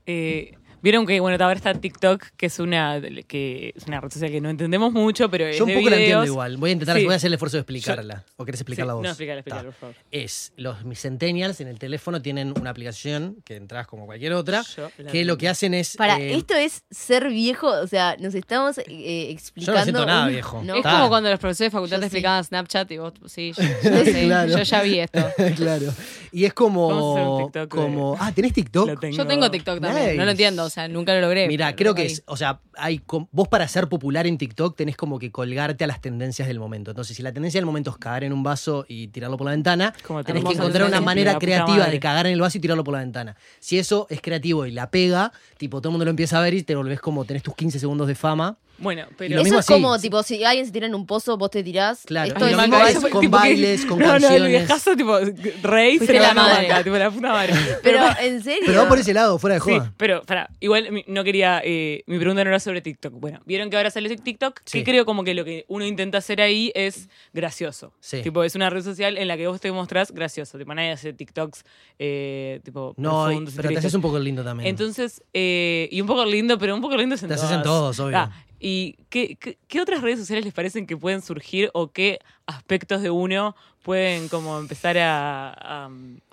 Eh, Vieron que, bueno, ahora está TikTok, que es una que es una red social que no entendemos mucho, pero es Yo un de poco la entiendo igual. Voy a intentar, Sí. voy a hacer el esfuerzo de explicarla. ¿O querés Sí, explicarla vos? No, explícala, Ta. por favor. Es, los mis centennials en el teléfono tienen una aplicación que entras como cualquier otra, Yo que lo que hacen es... Para, eh, esto es ser viejo, o sea, nos estamos eh, Yo no explicando. siento nada un- viejo. No. Es como cuando los profesores de facultad Yo te sí. explicaban Snapchat y vos, sí, yo, yo sé, Claro. yo ya vi esto. claro. Y es Vamos a hacer como... un TikTok de- como ah, ¿tenés TikTok? Tengo. Yo tengo TikTok también, no lo entiendo, o sea, nunca lo logré. Mira, creo que es, o sea, hay vos para ser popular en TikTok tenés como que colgarte a las tendencias del momento. Entonces, si la tendencia del momento es cagar en un vaso y tirarlo por la ventana, Como tenés que encontrar una manera creativa madre. de cagar en el vaso y tirarlo por la ventana. Si eso es creativo y la pega, tipo, todo el mundo lo empieza a ver y te volvés como, tenés tus 15 segundos de fama. Bueno, pero lo Eso mismo es así. como, tipo, si alguien se tira en un pozo, vos te tirás. Claro, Esto y es lo mismo es con tipo que- bailes, con no, No, el canciones. viejazo, tipo, rey, se Fuiste la ganó madre. tipo, la puta madre. Pero, en serio. Pero va por ese lado, fuera de Sí, joda. pero, para, igual mi- no quería, eh, mi pregunta no era sobre TikTok. Bueno, vieron que ahora sale TikTok, Sí. que creo como que lo que uno intenta hacer ahí es gracioso. Sí. Tipo, es una red social en la que vos te mostrás gracioso. Tipo, nadie hace TikToks, eh, tipo, No, y- profundos y pero te tristes. haces un poco lindo también. Entonces, eh, y un poco lindo, pero un poco lindo es en Te haces en todas. todos, obvio. Ah, ¿Y qué, qué, qué otras redes sociales les parecen que pueden surgir o qué aspectos de uno pueden como empezar a, a-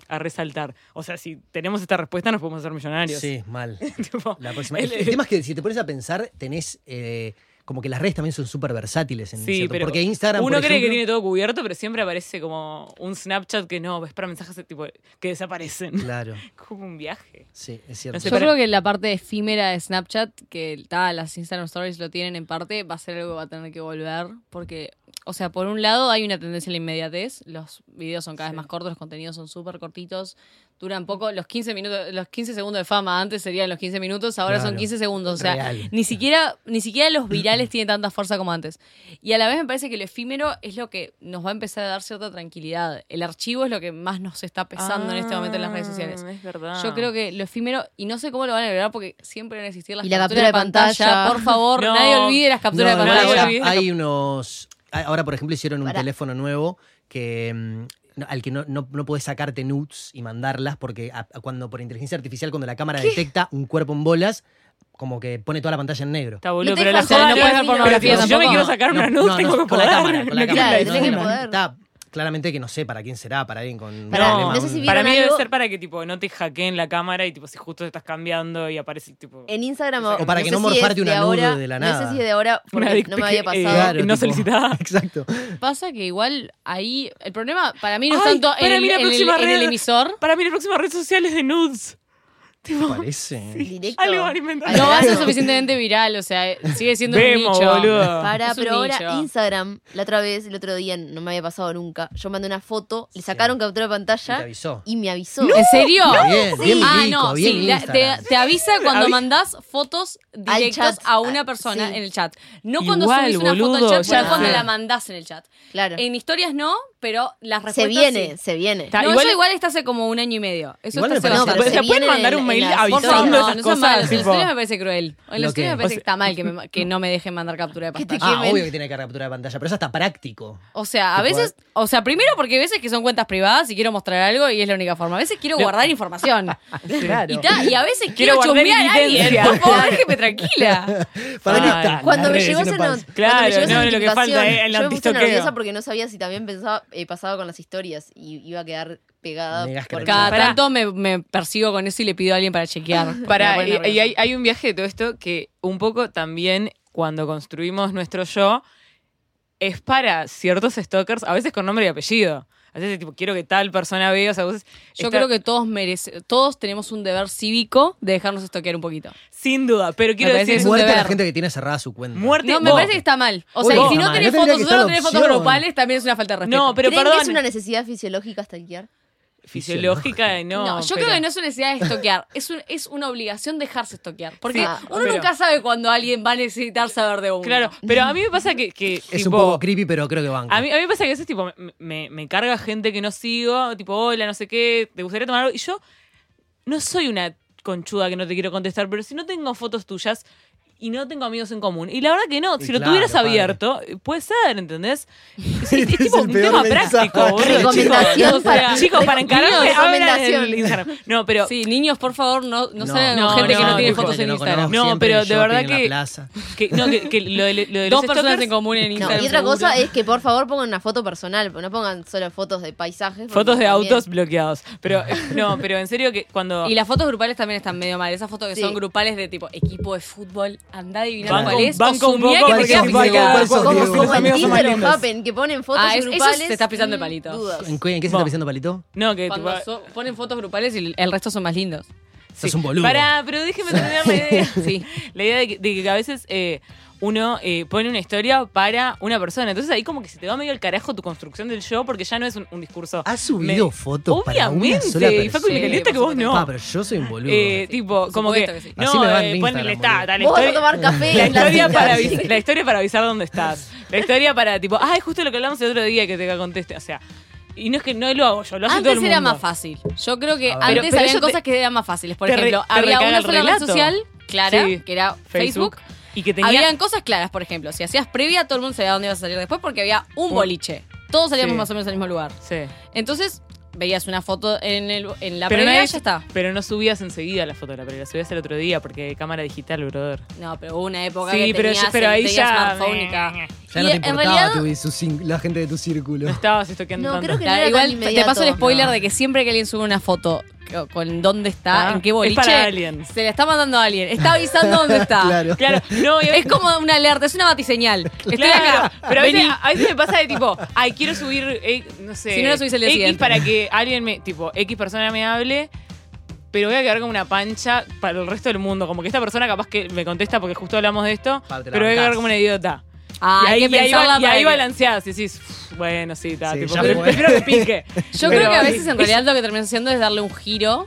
a resaltar? O sea, si tenemos esta respuesta nos podemos hacer millonarios. Sí, mal. Tipo, La próxima. el- El, el tema es que si te pones a pensar, tenés eh, como que las redes también son súper versátiles en Sí, cierto- pero porque Instagram uno por cree que tiene todo cubierto, pero siempre aparece como un Snapchat que no, es para mensajes de tipo que desaparecen. Claro, como un viaje. sí, es cierto. No sé, Yo creo que la parte efímera de Snapchat, que ta, las Instagram Stories lo tienen en parte, va a ser algo que va a tener que volver. Porque, o sea, por un lado hay una tendencia a la inmediatez. Los videos son cada vez más cortos, los contenidos son súper cortitos, duran poco. Los 15 minutos, los 15 segundos de fama antes serían los 15 minutos, ahora son Claro. 15 segundos. O sea, Real. ni siquiera, ni siquiera los virales tienen tanta fuerza como antes. Y a la vez me parece que lo efímero es lo que nos va a empezar a dar cierta tranquilidad. El archivo es lo que más nos está pesando en este momento en las redes sociales. Ah, Es verdad. Yo creo que lo efímero, y no sé cómo lo van a lograr porque siempre van a existir las Y la capturas de captura de pantalla. pantalla. Por favor, No. nadie olvide las capturas No, de pantalla. hay unos. Ahora, por ejemplo, hicieron un teléfono nuevo que. mm, no- al que no, no, no podés sacarte nudes y mandarlas porque a- a cuando por inteligencia artificial cuando la cámara detecta un cuerpo en bolas como que pone toda la pantalla en negro. Está boludo, pero la no puedes ver pornografía si yo me quiero sacar una nude, tengo que con poder. la cámara, con la No cámara. Claro, No, tenés que no, poder. Está claramente que no sé para quién será, para alguien con Pará, problema, no sé si Para ¿Vieron mí debe ser para que tipo no te hackeen la cámara y tipo si justo te estás cambiando y aparece tipo En Instagram. O para que no si morfarte una nude ahora, de la No sé nada. si es de ahora porque no me había eh, pasado. Claro, no tipo, solicitada. Exacto. Pasa que igual ahí el problema para mí no es tanto en para el, mí la en el- próxima en el red- emisor. Para mí la próxima red social es de nudes. Tipo, Parece. Directo. algo van a inventar. Al No va a ser grano. suficientemente viral, o sea, sigue siendo Vemos, un nicho. boludo. Para, Es un pero ahora nicho. Instagram, la otra vez, el otro día, no me había pasado nunca. Yo mandé una foto, le sacaron captura de Y te pantalla avisó. y me avisó. ¿En serio? Bien, bien ah, milico, no, bien sí, la- te, Instagram. te avisa cuando mandás fotos directos chat. a una Ah, persona sí. en el chat. No cuando Igual, subís una foto boludo, al chat, ya sino cuando sé. la mandás en el chat. Claro. En historias no, pero las Se respuestas viene, sí. se viene. No, igual- eso igual está hace como un año y medio. Eso Igual está me hace parece- No, pero ¿Se, se pueden viene mandar en- un mail avisando no, esas no cosas? las tipo- historias me parece cruel. En ¿Lo las historias qué? me parece O que está mal que, me- que no me dejen mandar captura de pantalla. Ah, obvio que tiene que captura de pantalla, pero eso está práctico. O sea, a veces, o sea, primero porque a veces que son cuentas privadas y quiero mostrar algo y es la única forma. A veces quiero guardar información. Claro. Y, ta, y a veces Quiero quiero, chusmear a alguien. Por favor, déjeme tranquila. ¿Para qué está? Cuando me llegó esa. Claro, no, lo que falta es el yo me puse antistoqueo. nerviosa porque no sabía si también pensaba, eh, pasaba con las historias y iba a quedar pegada. Porque- Cada tanto me, me persigo con eso y le pido a alguien para chequear. Para, y, hay un viaje de todo esto que un poco también cuando construimos nuestro yo es para ciertos stalkers, a veces con nombre y apellido. A veces tipo, quiero que tal persona vea, o sea, vos Yo está- creo que todos merece, todos tenemos un deber cívico de dejarnos estoquear un poquito. Sin duda, pero quiero decir... es Muerte a la gente que tiene cerrada su cuenta. Muerte... No, me vos. parece que está mal. O sea, Uy, y si no tenés fotos, solo tenés fotos grupales, también es una falta de respeto. No, pero ¿Creen perdón. que es una necesidad fisiológica stalkear? Fisiológica, no. No, yo pero- creo que no es una necesidad de estoquear, es, un- es una obligación dejarse estoquear. Porque Sí, uno pero- nunca sabe cuando alguien va a necesitar saber de uno. Claro, pero a mí me pasa que... que Es tipo, un poco creepy, pero creo que banco. A mí, a mí me pasa que a veces tipo, me, me- me carga gente que no sigo, tipo, hola, no sé qué, te gustaría tomar algo. Y yo no soy una conchuda que no te quiero contestar, pero si no tengo fotos tuyas, y no tengo amigos en común. Y la verdad que no, si lo tuvieras padre. abierto, puede ser, ¿entendés? Es, es tipo un tema mensaje. práctico, boludo, chicos. O sea, para- chicos, abran recomendación. el Instagram. No, pero Sí, niños, por favor, no, no, No, salgan no, con gente que no, tiene fotos en Instagram. No, pero en de verdad en que- plaza. que, no, que, que lo de, lo de Dos los personas stalkers- en común en No, Instagram. y otra seguro. cosa es que por favor pongan una foto personal, no pongan solo fotos de paisajes. Fotos de también- autos bloqueados. Pero no, pero en serio que cuando. Y las fotos grupales también están medio mal. Esas fotos que son grupales de tipo equipo de fútbol, andá a adivinar Banco- cuál es. banco un poco que te sí, picado. Diego, ¿cuál sos, Como, que ponen fotos Ah, eso grupales. se está pisando el palito. ¿En, qué- en qué se está pisando palito? No, que Cuando tipo, so- ponen fotos grupales y el resto son más lindos. Sos un boludo. Pará, pero déjeme terminar la idea. Sí. La idea de que, de que a veces eh, uno eh, pone una historia para una persona. Entonces ahí como que se te va medio al carajo tu construcción del yo porque ya no es un, un discurso. ¿Has subido Me- fotos para una Obviamente, sola y Facu me calienta que vos no. Ah, pero yo soy un boludo. Eh, tipo, como que, sí. no, Así me va eh, ponele boludo. está, la Vos vas a historia, tomar café. la historia, para avis- la historia para avisar dónde estás. La historia para, tipo, ah, es justo lo que hablamos el otro día que te conteste. O sea, y no es que no lo hago yo, lo hace todo Antes el era mundo. más fácil. Yo creo que antes Pero- pero te- cosas que eran más fáciles. Por re- ejemplo, te había una el sola red social clara, Sí. que era Facebook. Y que tenía. Habían cosas claras, por ejemplo. Si hacías previa, todo el mundo sabía dónde ibas a salir después porque había un boliche. Todos salíamos Sí. más o menos al mismo lugar. Sí. Entonces, veías una foto en, el, en la Pero previa y ya está. Pero no subías enseguida la foto de la previa, la subías el otro día porque cámara digital, brother. No, pero hubo una época Sí, que pero, tenías, yo- pero ahí tenías ya. Ya Y no te importaba realidad- tu- su la gente de tu círculo. No estabas estoqueando No, tanto. creo que no era igual tan te paso el spoiler No. de que siempre que alguien sube una foto con dónde está, Ah, en qué es boliche, para alguien. se la está mandando a alguien. Está avisando dónde está. Claro. Claro, no, y a Es como una alerta, es una batiseñal. Estoy Claro, acá. pero a veces, a veces me pasa de tipo, ay, quiero subir, eh, no sé, Si no lo subís el día X siguiente. para que alguien me, tipo, X persona me hable, pero voy a quedar como una pancha para el resto del mundo. Como que esta persona capaz que me contesta porque justo hablamos de esto, pero voy a quedar como una idiota. Ah, y ahí, hay que y ahí, y ahí balanceás y decís, "Uf, bueno, sí, está, Sí, tipo, pero fue. prefiero que pique. Yo Pero- creo que a veces en realidad lo que terminas haciendo es darle un giro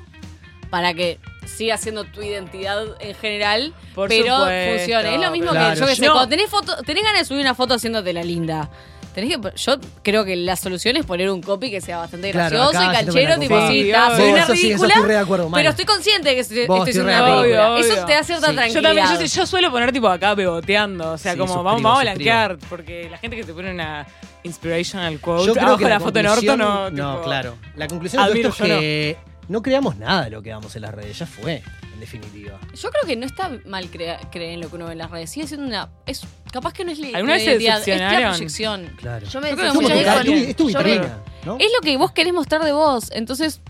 para que siga siendo tu identidad en general, Por pero supuesto, funcione. Es lo mismo claro. que yo que sé, No. cuando tenés foto, tenés ganas de subir una foto haciéndote la linda. Tenés que, yo creo que la solución es poner un copy que sea bastante Claro, gracioso y canchero, tipo, sí, Sí, está, soy una Eso sí, ridícula, de acuerdo, pero estoy consciente que estoy, siendo una de ridícula. Obvio, Eso te da cierta Sí. Yo tranquilidad. también, yo, yo suelo poner tipo acá beboteando, o sea, Sí, como suscribo, vamos, vamos a blanquear, porque la gente que te pone una inspirational quote Yo creo abajo que de la, la foto en orto no. No, tipo, claro. La conclusión de todo esto es que no creamos nada de lo que damos en las redes. Ya fue, en definitiva. Yo creo que no está mal crea- creer en lo que uno ve en las redes. Sigue siendo una. Es, capaz que no es la ¿Alguna vez se es la decepcionaron? proyección. Claro. Yo me Yo creo que Es tu, mucha decepcioné es tu yo me- vitrina, ¿no? Es lo que vos querés mostrar de vos. Entonces,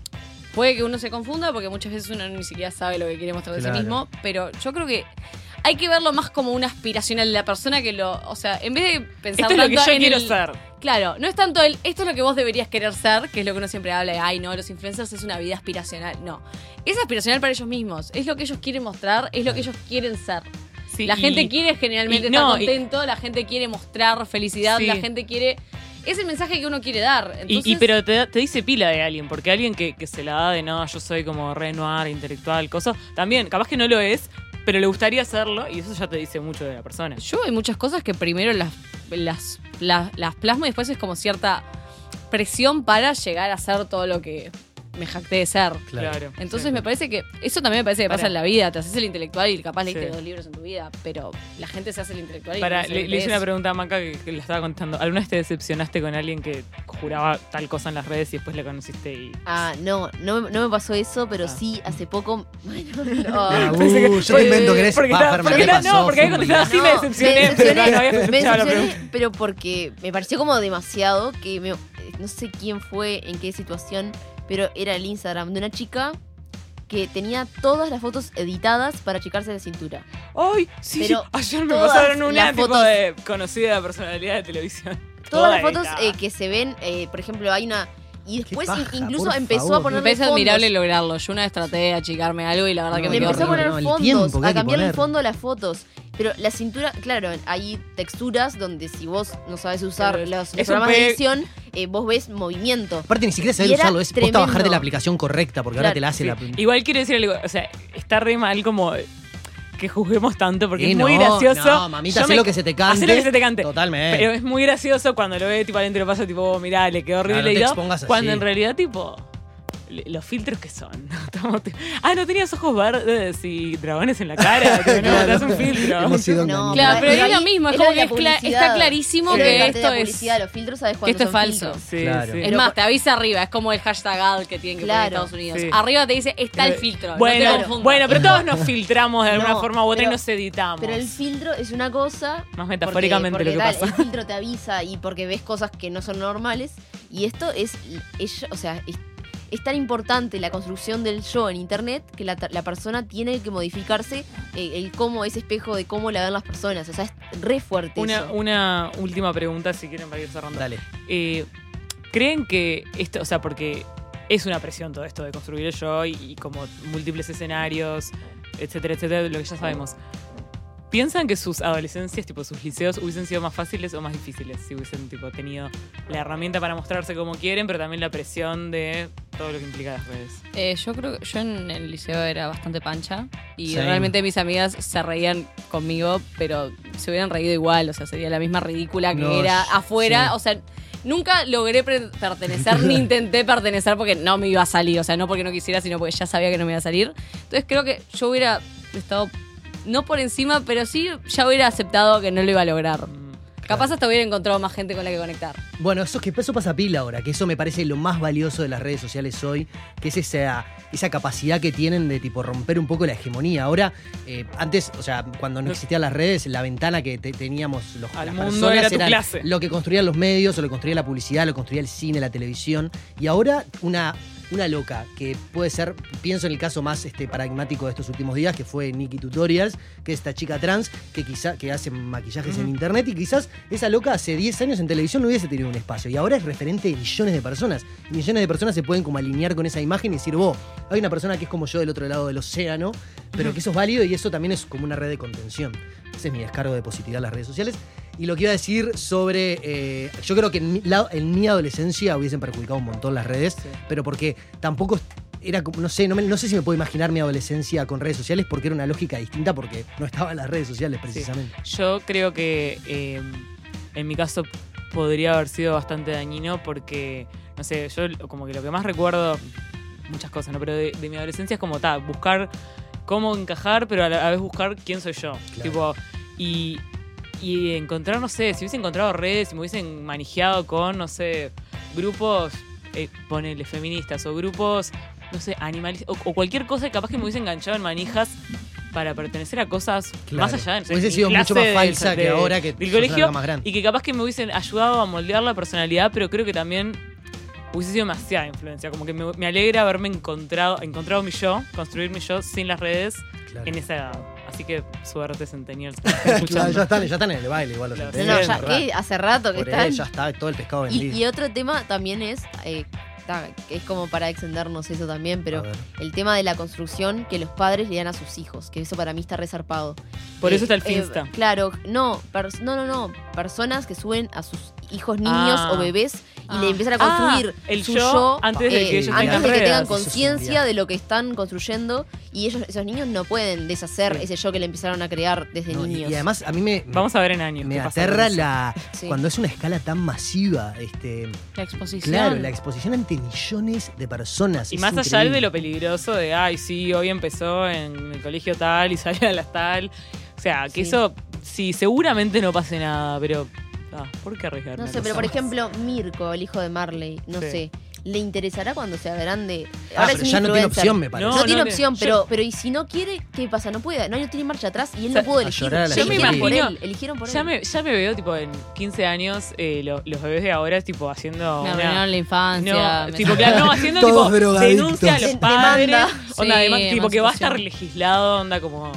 puede que uno se confunda porque muchas veces uno ni siquiera sabe lo que quiere mostrar de Claro. sí mismo. Pero yo creo que hay que verlo más como una aspiracional de la persona que lo. O sea, en vez de pensar Esto es lo que yo en quiero el- ser. Claro, no es tanto el. Esto es lo que vos deberías querer ser, que es lo que uno siempre habla de. Ay, no, los influencers es una vida aspiracional. No. Es aspiracional para ellos mismos. Es lo que ellos quieren mostrar, es lo que ellos quieren ser. Sí, la y- gente quiere generalmente estar no, y- contento, la gente quiere mostrar felicidad, Sí. la gente quiere. Es el mensaje que uno quiere dar. Y, Entonces, y pero te, te dice pila de alguien, porque alguien que, que se la da de no, yo soy como re noir, intelectual, cosa, también, capaz que no lo es, pero le gustaría hacerlo y eso ya te dice mucho de la persona. Yo hay muchas cosas que primero las, las, las, las plasmo y después es como cierta presión para llegar a ser todo lo que me jacté de ser. Claro. Entonces Sí. me parece que eso también me parece que pasa en la vida. Te haces el intelectual y capaz leíste Sí. dos libros en tu vida, pero la gente se hace el intelectual y Para, no le, le hice una pregunta a Maca que, que le estaba contando. ¿Alguna vez te decepcionaste con alguien que juraba tal cosa en las redes y después le conociste y. Ah, no, no, me- no me pasó eso, pero Ah. sí hace poco. Bueno, Ah, no. Que- uh, yo te invento que eres porque Ferma, porque ¿qué era- pasó? no, porque un contestado así, me No, decepcioné. me pero decepcioné, no había me la decepcioné, pero porque me pareció como demasiado que me- no sé quién fue, en qué situación, pero era el Instagram de una chica que tenía todas las fotos editadas para achicarse la cintura. Ay, sí, Pero ayer me pasaron una tipo fotos- de conocida personalidad de televisión. Todas Toda las fotos eh, que se ven, eh, por ejemplo, hay una... Y después paja, incluso empezó favor. a Me poner parece admirable lograrlo. Yo una vez traté de achicarme algo y la verdad que me Le empezó a poner no, fondos, a cambiar el fondo a las fotos. Pero la cintura, claro, hay texturas donde si vos no sabes usar Pero los, los programas de edición, eh, vos ves movimiento. Aparte ni siquiera era usarlo, es posta bajarte la aplicación correcta, porque ahora te la hace Sí. la... Igual quiero decir algo, o sea, está re mal como que juzguemos tanto porque Y es muy gracioso. no, mamita, Yo me- lo que se te cante. hacé lo que se te cante. Totalmente. Pero es muy gracioso cuando lo ve tipo alguien te lo pasa tipo, oh, mirá, le quedó horrible Claro, no te expongas así. Cuando en realidad tipo los filtros que son. Ah, no tenías ojos verdes y dragones en la cara. No, Claro. te das un filtro. Hemos sido No. Claro, pero es lo mismo, es como que es está clarísimo que la esto es... publicidad, los filtros, ¿sabes que esto es falso. Sí, Claro. sí. Es más, te avisa arriba, es como el hashtag ad que tienen que poner en. Estados Unidos. Sí. Arriba te dice, está el filtro. Bueno, no te confundas. bueno, pero todos nos filtramos de alguna No, forma u otra pero- y nos editamos. Pero el filtro es una cosa. Más metafóricamente porque, lo que porque pasa. tal, El filtro te avisa y porque ves cosas que no son normales. Y esto es. es- o sea, es, es tan importante la construcción del yo en internet que la, la persona tiene que modificarse eh, el cómo, ese espejo de cómo la ven las personas. O sea, es re fuerte Una, eso. una última pregunta, si quieren, para ir cerrando. Dale. Eh, ¿Creen que esto, o sea, porque es una presión todo esto de construir el yo y, y como múltiples escenarios, etcétera, etcétera, lo que ya sabemos? ¿Piensan que sus adolescencias, tipo sus liceos, hubiesen sido más fáciles o más difíciles si hubiesen tipo, tenido la herramienta para mostrarse como quieren, pero también la presión de todo lo que implica las redes? Eh, yo creo que yo en el liceo era bastante pancha y realmente mis amigas se reían conmigo, pero se hubieran reído igual, o sea, sería la misma ridícula que No, era sí. afuera, o sea, nunca logré pertenecer ni intenté pertenecer porque no me iba a salir, o sea, no porque no quisiera, sino porque ya sabía que no me iba a salir. Entonces creo que yo hubiera estado no por encima, pero sí ya hubiera aceptado que no lo iba a lograr. Mm, Capaz hasta hubiera encontrado más gente con la que conectar. Bueno, eso, que eso pasa pila ahora, que eso me parece lo más valioso de las redes sociales hoy, que es esa, esa capacidad que tienen de tipo romper un poco la hegemonía. Ahora, eh, antes, o sea, cuando no No- existían las redes, la ventana que te- teníamos los Al las mundo personas era tu eran clase. lo que construían los medios, o lo que construía la publicidad, lo que construía el cine, la televisión. Y ahora una, una loca, que puede ser, pienso en el caso más este, paradigmático de estos últimos días, que fue Nikki Tutorials, que es esta chica trans que quizá que hace maquillajes en internet y quizás esa loca hace 10 años en televisión no hubiese tenido un espacio. Y ahora es referente de millones de personas. Y millones de personas se pueden como alinear con esa imagen y decir, vos, hay una persona que es como yo del otro lado del océano, pero que eso es válido y eso también es como una red de contención. Ese es mi descargo de positividad en las redes sociales. Y lo que iba a decir sobre. eh, yo creo que en mi, la- en mi adolescencia hubiesen perjudicado un montón las redes, pero porque tampoco era como. No sé, no, me- no sé si me puedo imaginar mi adolescencia con redes sociales porque era una lógica distinta porque no estaba en las redes sociales precisamente. Yo creo que eh, en mi caso podría haber sido bastante dañino porque, no sé, yo como que lo que más recuerdo, muchas cosas, ¿no? Pero de, de mi adolescencia es como, ta, buscar cómo encajar, pero a la a la vez buscar quién soy yo. Tipo, y, y encontrar, no sé, si hubiese encontrado redes, si me hubiesen manejado con, no sé, grupos, eh, ponele, feministas o grupos, no sé, animalistas, o, o cualquier cosa, capaz que me hubiese enganchado en manijas para pertenecer a cosas Claro. más allá de no sé, Hubiese sido mucho más falsa que ahora que del colegio más grande. y que capaz que me hubiesen ayudado a moldear la personalidad, pero creo que también hubiese sido demasiada influencia. Como que me, me alegra haberme encontrado, encontrado mi yo, construir mi yo sin las redes Claro. en esa edad. Así que suerte, Centennials. Claro, ya, están, ya están en el baile igual los eh, hace rato que Por están. ahí ya está todo el pescado Y, vendido. y otro tema también es, eh, que es como para extendernos eso también, pero el tema de la construcción que los padres le dan a sus hijos, que eso para mí está resarpado. Por Eh, eso está el eh, Finsta. claro, no, no, no, no, personas que suben a sus hijos niños Ah. o bebés y Ah. le empiezan a construir Ah, el su yo yo, antes de eh, que ellos antes tengan de que tengan conciencia de lo que están construyendo y ellos esos niños no pueden deshacer Sí. ese yo que le empezaron a crear desde No, y- niños. y, además a mí me, Vamos a ver en años. me aterra la Sí. cuando es una escala tan masiva. Este, La exposición. claro, la exposición ante millones de personas. Y es más allá de lo peligroso de, ay, sí, hoy empezó en el colegio tal y salió a las tal. O sea, que Sí. eso, sí, seguramente no pase nada, pero. ah, ¿Por qué arriesgar? No sé, pero por ejemplo, Mirko, el hijo de Marley, no Sí. sé, ¿le interesará cuando sea grande? Ah, pero un ya no tiene opción, me parece. No, No, tiene no opción, yo- pero, pero ¿y si no quiere? ¿Qué pasa? No puede, no, no tiene marcha atrás y él O sea, no pudo a elegir. a Ya Yo me eligieron por imagino- él, eligieron por Ya él. me, ya me veo, tipo, en 15 años, eh, lo- los bebés de ahora, tipo, haciendo. Me una- arruinaron la infancia. No, me tipo, claro, no, haciendo Todos tipo drogadictos. denuncia a los padres. demanda. Onda, Sí, además, tipo, que va a estar legislado, onda como.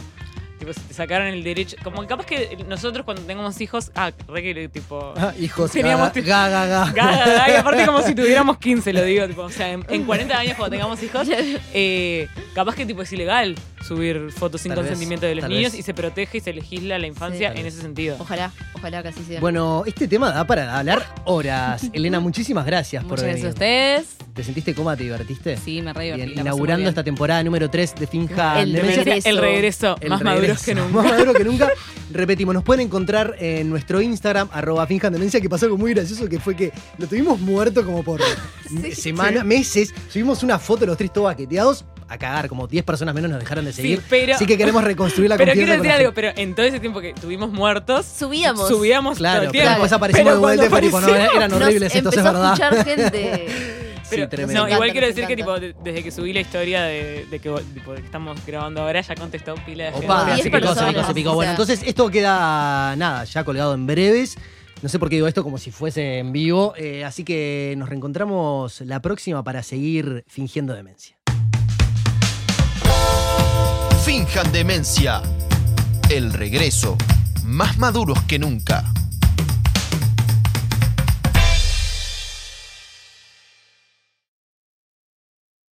Tipo, si te sacaron el derecho. Como capaz que nosotros cuando tengamos hijos. Ah, re que tipo. Ah, hijos, Teníamos gaga, gaga, gaga. Gaga, y aparte como si tuviéramos 15, lo digo, tipo, o sea, en, en 40 años cuando tengamos hijos, eh, capaz que tipo es ilegal subir fotos sin Tal vez, consentimiento de los niños vez. y se protege y se legisla la infancia Sí. en ese sentido. Ojalá, ojalá que así sea. Bueno, este tema da para hablar horas. Elena, muchísimas gracias por Muchas gracias a venir. ustedes. ¿Te sentiste cómoda? ¿Te divertiste? Sí, me re divertí. inaugurando esta temporada número 3 de Finja El regreso. El regreso El más maduro maduros que nunca. Más maduros que nunca. Repetimos, nos pueden encontrar en nuestro Instagram, arroba finjan demencia, que pasó algo muy gracioso, que fue que lo tuvimos muerto como por semanas, meses. Subimos una foto de los tres todos baqueteados a cagar, como 10 personas menos nos dejaron de seguir. Sí, pero, Así que queremos reconstruir la pero confianza quiero decir algo, pero en todo ese tiempo que tuvimos muertos, Subíamos. subíamos todo Claro, el tiempo. después aparecimos Pero de vuelta tipo, no, eran horribles Nos estos, es a verdad. escuchar gente. Sí, Pero, tremendo. no, igual quiero decir que tipo, de- desde que subí la historia de, de que, tipo, de que estamos grabando ahora ya contestó pila de gente. Opa, se 10 picó, se picó, se picó. Bueno, entonces esto queda, nada, ya colgado en breves. No sé por qué digo esto como si fuese en vivo. eh, así que nos reencontramos la próxima para seguir fingiendo demencia. Finjan demencia. El regreso. Más maduros que nunca.